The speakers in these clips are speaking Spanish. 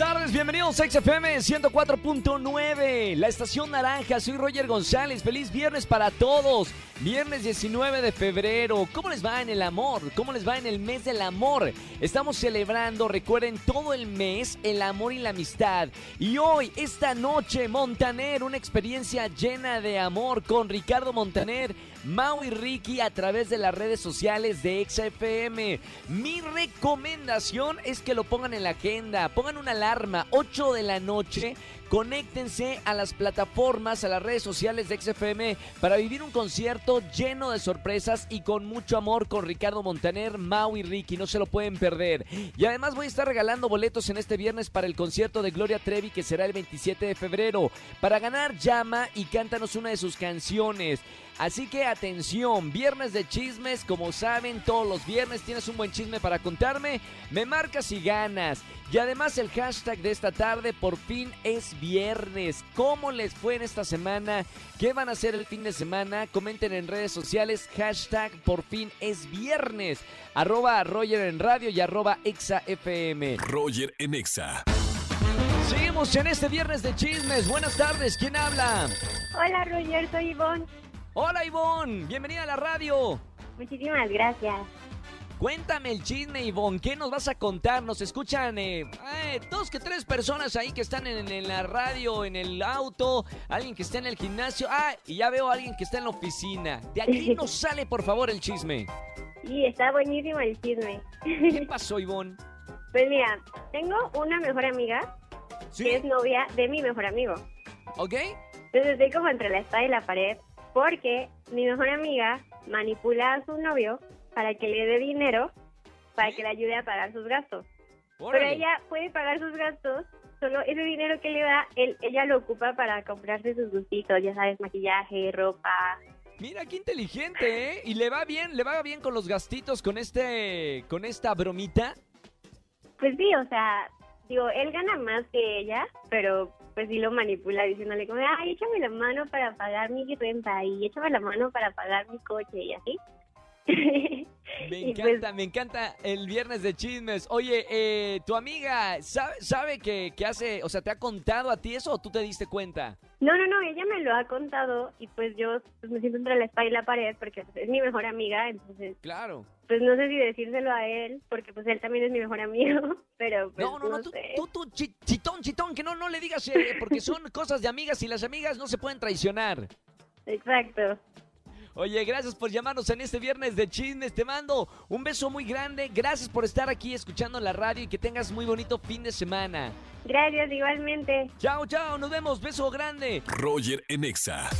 Tardes, bienvenidos a XFM 104.9, la estación naranja. Soy Roger González. Feliz viernes para todos. Viernes 19 de febrero. ¿Cómo les va en el amor? ¿Cómo les va en el mes del amor? Estamos celebrando, recuerden, todo el mes el amor y la amistad. Y hoy, esta noche, Montaner, una experiencia llena de amor con Ricardo Montaner, Mau y Ricky a través de las redes sociales de XFM. Mi recomendación es que lo pongan en la agenda, pongan una alarma, 8 de la noche Conéctense a las plataformas, a las redes sociales de XFM para vivir un concierto lleno de sorpresas y con mucho amor con Ricardo Montaner, Mau y Ricky. No se lo pueden perder. Y además voy a estar regalando boletos en este viernes para el concierto de Gloria Trevi que será el 27 de febrero. Para ganar, llama y cántanos una de sus canciones. Así que atención, viernes de chismes, como saben, todos los viernes tienes un buen chisme para contarme, me marcas y ganas. Y además el hashtag de esta tarde, por fin es viernes. ¿Cómo les fue en esta semana? ¿Qué van a hacer el fin de semana? Comenten en redes sociales, hashtag por fin es viernes. Arroba Roger en radio y arroba Exa FM. Roger en Exa. Seguimos en este viernes de chismes. Buenas tardes, ¿quién habla? Hola Roger, soy Ivonne. Hola Ivonne, bienvenida a la radio. Muchísimas gracias. Cuéntame el chisme, Ivonne. ¿Qué nos vas a contar? Nos escuchan eh, eh, dos que tres personas ahí que están en, en, la radio, en el auto, alguien que está en el gimnasio. Ah, y ya veo a alguien que está en la oficina. De aquí nos sale, por favor, el chisme. Sí, está buenísimo el chisme. ¿Qué pasó, Ivonne? Pues mira, tengo una mejor amiga ¿Sí? que es novia de mi mejor amigo. ¿Ok? Entonces estoy como entre la espada y la pared porque mi mejor amiga manipula a su novio para que le dé dinero para que le ayude a pagar sus gastos. Pero ella puede pagar sus gastos, solo ese dinero que le da, él, ella lo ocupa para comprarse sus gustitos, ya sabes, maquillaje, ropa. Mira qué inteligente, ¿eh? Y le va bien, le va bien con los gastitos con este, con esta bromita. Pues sí, o sea, digo, él gana más que ella, pero pues sí lo manipula diciéndole como, ay, échame la mano para pagar mi renta y échame la mano para pagar mi coche y así. Me pues- encanta, me encanta el viernes de chismes. Oye, eh, tu amiga, ¿sabe, sabe que, que hace, o sea, te ha contado a ti eso o tú te diste cuenta? No, no, no, ella me lo ha contado y pues yo pues, me siento entre la espalda y la pared porque pues, es mi mejor amiga, entonces Claro. pues no sé si decírselo a él porque pues él también es mi mejor amigo, pero pues No, no, no, tú, sé. tú, tú, chi- chitón, chitón, que no, no le digas, eh, porque son cosas de amigas y las amigas no se pueden traicionar. Exacto. Oye, gracias por llamarnos en este viernes de chismes. Te mando un beso muy grande. Gracias por estar aquí escuchando la radio y que tengas muy bonito fin de semana. Gracias igualmente. Chao, chao, nos vemos. Beso grande. Roger en Exa.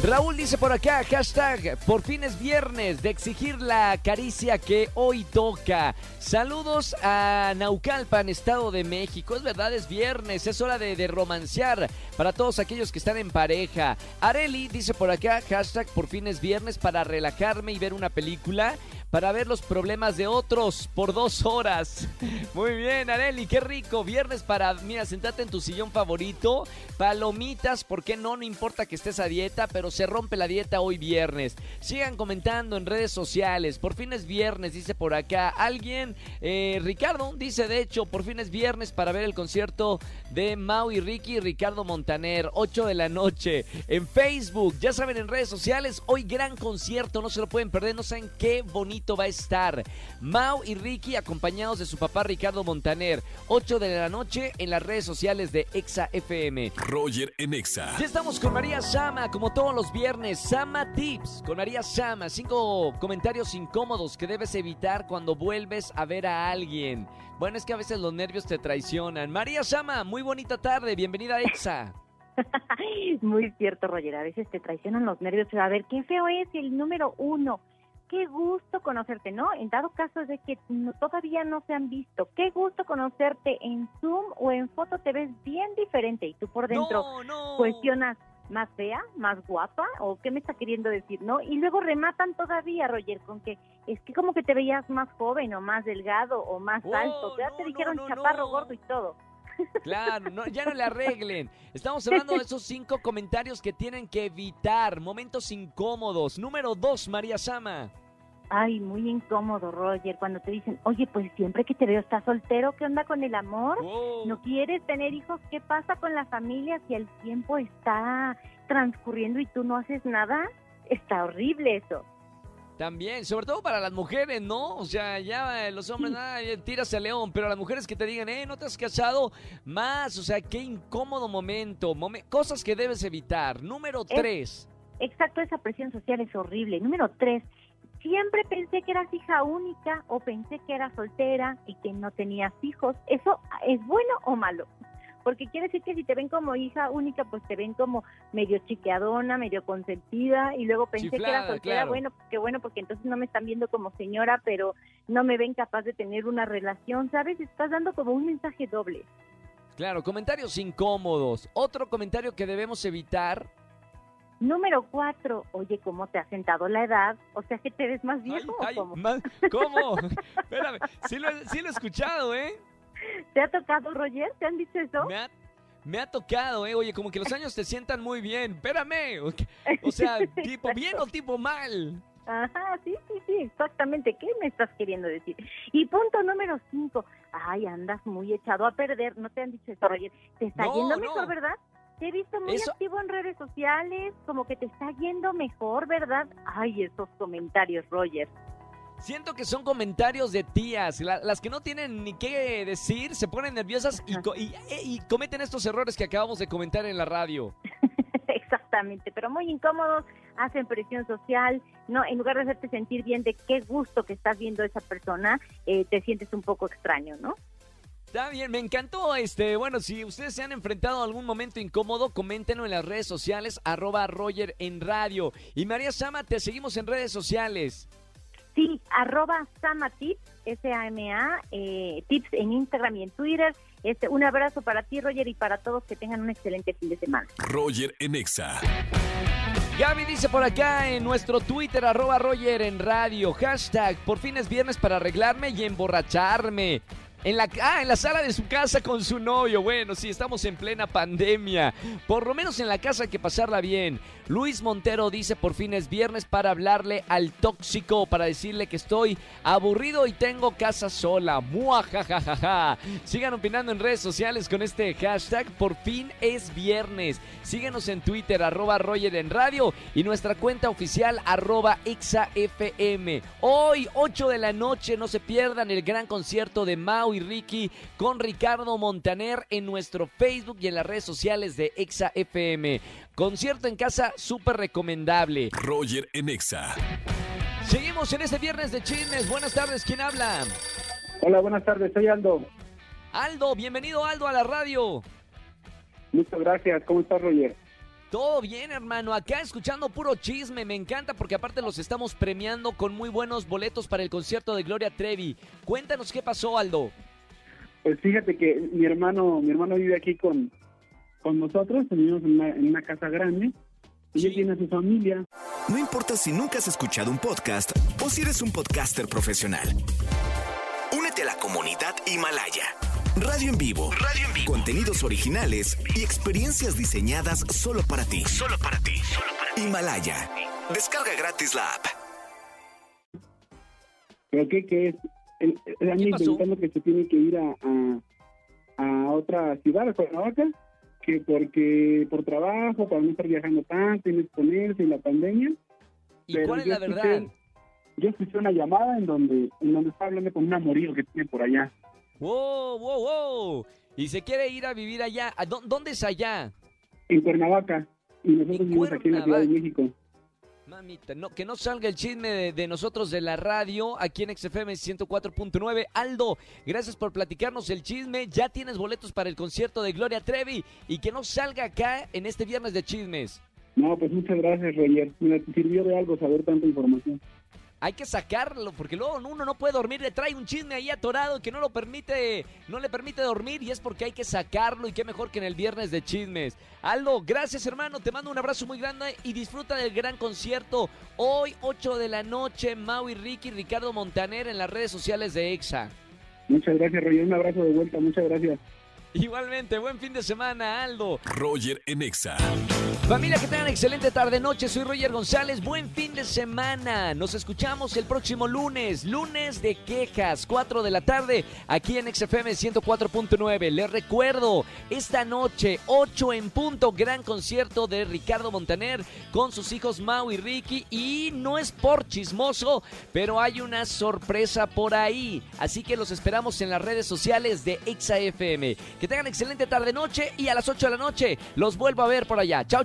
Raúl dice por acá, hashtag, por fin es viernes de exigir la caricia que hoy toca. Saludos a Naucalpan, Estado de México. Es verdad, es viernes, es hora de, de romancear para todos aquellos que están en pareja. Areli dice por acá, hashtag, por fin es viernes para relajarme y ver una película, para ver los problemas de otros por dos horas. Muy bien, Areli, qué rico. Viernes para, mira, sentarte en tu sillón favorito, palomitas, ¿por qué no? No importa que estés a dieta, pero se rompe la dieta hoy viernes. Sigan comentando en redes sociales. Por fin es viernes, dice por acá. Alguien, eh, Ricardo, dice de hecho, por fin es viernes para ver el concierto de Mau y Ricky y Ricardo Montaner, 8 de la noche. En Facebook, ya saben, en redes sociales, hoy gran concierto, no se lo pueden perder, no saben qué bonito va a estar. Mau y Ricky acompañados de su papá Ricardo Montaner, 8 de la noche en las redes sociales de Exa FM. Roger en Exa. Ya estamos con María Sama, como todos los viernes. Sama Tips con María Sama. Cinco comentarios incómodos que debes evitar cuando vuelves a ver a alguien. Bueno, es que a veces los nervios te traicionan. María Sama, muy bonita tarde. Bienvenida a Exa. Muy cierto, Roger. A veces te traicionan los nervios. A ver, qué feo es el número uno. Qué gusto conocerte, ¿no? En dado caso de que no- todavía no se han visto, qué gusto conocerte en Zoom o en foto te ves bien diferente y tú por dentro no, no. cuestionas más fea, más guapa o qué me está queriendo decir, ¿no? Y luego rematan todavía, Roger, con que es que como que te veías más joven o más delgado o más Oh, alto, ya no, te dijeron no, chaparro, gordo y todo. Claro, no, ya no le arreglen. Estamos hablando de esos cinco comentarios que tienen que evitar, momentos incómodos. Número dos, María Sama. Ay, muy incómodo, Roger, cuando te dicen, oye, pues siempre que te veo estás soltero, ¿qué onda con el amor? Wow. ¿No quieres tener hijos? ¿Qué pasa con la familia si el tiempo está transcurriendo y tú no haces nada? Está horrible eso. También, sobre todo para las mujeres, ¿no? O sea, ya eh, los hombres, nada, eh, tírase a león, pero a las mujeres que te digan, eh, no te has casado, más, o sea, qué incómodo momento, momen- cosas que debes evitar. Número tres. Exacto, esa presión social es horrible. Número tres, siempre pensé que eras hija única o pensé que eras soltera y que no tenías hijos. ¿Eso es bueno o malo? Porque quiere decir que si te ven como hija única, pues te ven como medio chiqueadona, medio consentida, y luego pensé que era soltera, claro. bueno, qué bueno, porque entonces no me están viendo como señora, pero no me ven capaz de tener una relación, ¿sabes? Estás dando como un mensaje doble. Claro, comentarios incómodos. Otro comentario que debemos evitar. Número cuatro, oye, ¿cómo te ha sentado la edad? O sea, que te ves más viejo ay, cómo? más- ¿Cómo? Espérame, sí lo, he- sí lo he escuchado, ¿eh? ¿Te ha tocado, Roger? ¿Te han dicho eso? Me ha, me ha tocado, ¿eh? Oye, como que los años te sientan muy bien. Espérame. O, sea, tipo bien o tipo mal. Ajá, sí, sí, sí, exactamente. ¿Qué me estás queriendo decir? Y punto número cinco. Ay, andas muy echado a perder. ¿No te han dicho eso, Roger? Te está No, yendo no. mejor, ¿verdad? Te he visto muy Eso- activo en redes sociales, como que te está yendo mejor, ¿verdad? Ay, esos comentarios, Roger. Siento que son comentarios de tías, la- las que no tienen ni qué decir, se ponen nerviosas y- eh, y cometen estos errores que acabamos de comentar en la radio. Exactamente, pero muy incómodos, hacen presión social, no, en lugar de hacerte sentir bien de qué gusto que estás viendo a esa persona, eh, te sientes un poco extraño, ¿no? Está bien, me encantó este. Bueno, si ustedes se han enfrentado a algún momento incómodo, coméntenlo en las redes sociales, arroba Roger en radio. Y María Sama, te seguimos en redes sociales. Sí, arroba Samatips, S-A-M-A, eh, tips en Instagram y en Twitter. Este, un abrazo para ti, Roger, y para todos que tengan un excelente fin de semana. Roger en Exa. Gaby dice por acá en nuestro Twitter, arroba Roger en radio, hashtag, por fin es viernes para arreglarme y emborracharme. En la, ah, en la sala de su casa con su novio. Bueno, sí, estamos en plena pandemia. Por lo menos en la casa hay que pasarla bien. Luis Montero dice por fin es viernes para hablarle al tóxico, para decirle que estoy aburrido y tengo casa sola. Muajajajaja. Sigan opinando en redes sociales con este hashtag por fin es viernes. Síguenos en Twitter, arroba Roger en radio y nuestra cuenta oficial, arroba ExaFM. Hoy, 8 de la noche, no se pierdan el gran concierto de Mau y Ricky con Ricardo Montaner en nuestro Facebook y en las redes sociales de ExaFM. Concierto en casa súper recomendable. Roger en Exa. Seguimos en este viernes de chismes. Buenas tardes, ¿quién habla? Hola, buenas tardes, soy Aldo. Aldo, bienvenido Aldo a la radio. Muchas gracias, ¿cómo estás, Roger? Todo bien, hermano. Acá escuchando puro chisme. Me encanta porque aparte los estamos premiando con muy buenos boletos para el concierto de Gloria Trevi. Cuéntanos qué pasó, Aldo. Pues fíjate que mi hermano, mi hermano vive aquí con, con nosotros, vivimos en una, en una casa grande, y Sí. él tiene a su familia. No importa si nunca has escuchado un podcast o si eres un podcaster profesional. Únete a la comunidad Himalaya. Radio en vivo. Radio en vivo. Contenidos originales y experiencias diseñadas solo para ti. Solo para ti. Himalaya. Descarga gratis la app. ¿Pero qué, qué es? ¿Qué pasó? inventando que se tiene que ir a, a, a otra ciudad, a Cuernavaca, que porque por trabajo, para no estar viajando tanto y no exponerse y la pandemia. ¿Y Pero cuál es la escuché- verdad? Yo escuché una llamada en donde, en donde estaba hablando con un amorío que tiene por allá. ¡Wow, wow, wow! Y se quiere ir a vivir allá. ¿A dó- ¿Dónde es allá? en Cuernavaca y nosotros En vivimos aquí en la Ciudad de. México. Mamita, no, que no salga el chisme de, de nosotros de la radio aquí en XFM 104.9. Aldo, gracias por platicarnos el chisme. Ya tienes boletos para el concierto de Gloria Trevi y que no salga acá en este viernes de chismes. No, pues muchas gracias, Roger. Me sirvió de algo saber tanta información. Hay que sacarlo porque luego uno no puede dormir, le trae un chisme ahí atorado que no lo permite, no le permite dormir y es porque hay que sacarlo y qué mejor que en el viernes de chismes. Aldo, gracias hermano, te mando un abrazo muy grande y disfruta del gran concierto. Hoy 8 de la noche, Mau y Ricky, Ricardo Montaner en las redes sociales de EXA. Muchas gracias, Roger. Un abrazo de vuelta. Muchas gracias. Igualmente, buen fin de semana, Aldo. Roger en Exa. Familia, que tengan excelente tarde-noche. Soy Roger González. Buen fin de semana. Nos escuchamos el próximo lunes. Lunes de quejas, 4 de la tarde, aquí en XFM 104.9. Les recuerdo, esta noche, 8 en punto, gran concierto de Ricardo Montaner con sus hijos Mau y Ricky. Y no es por chismoso, pero hay una sorpresa por ahí. Así que los esperamos en las redes sociales de XFM. Que tengan excelente tarde-noche y a las 8 de la noche los vuelvo a ver por allá. Chau,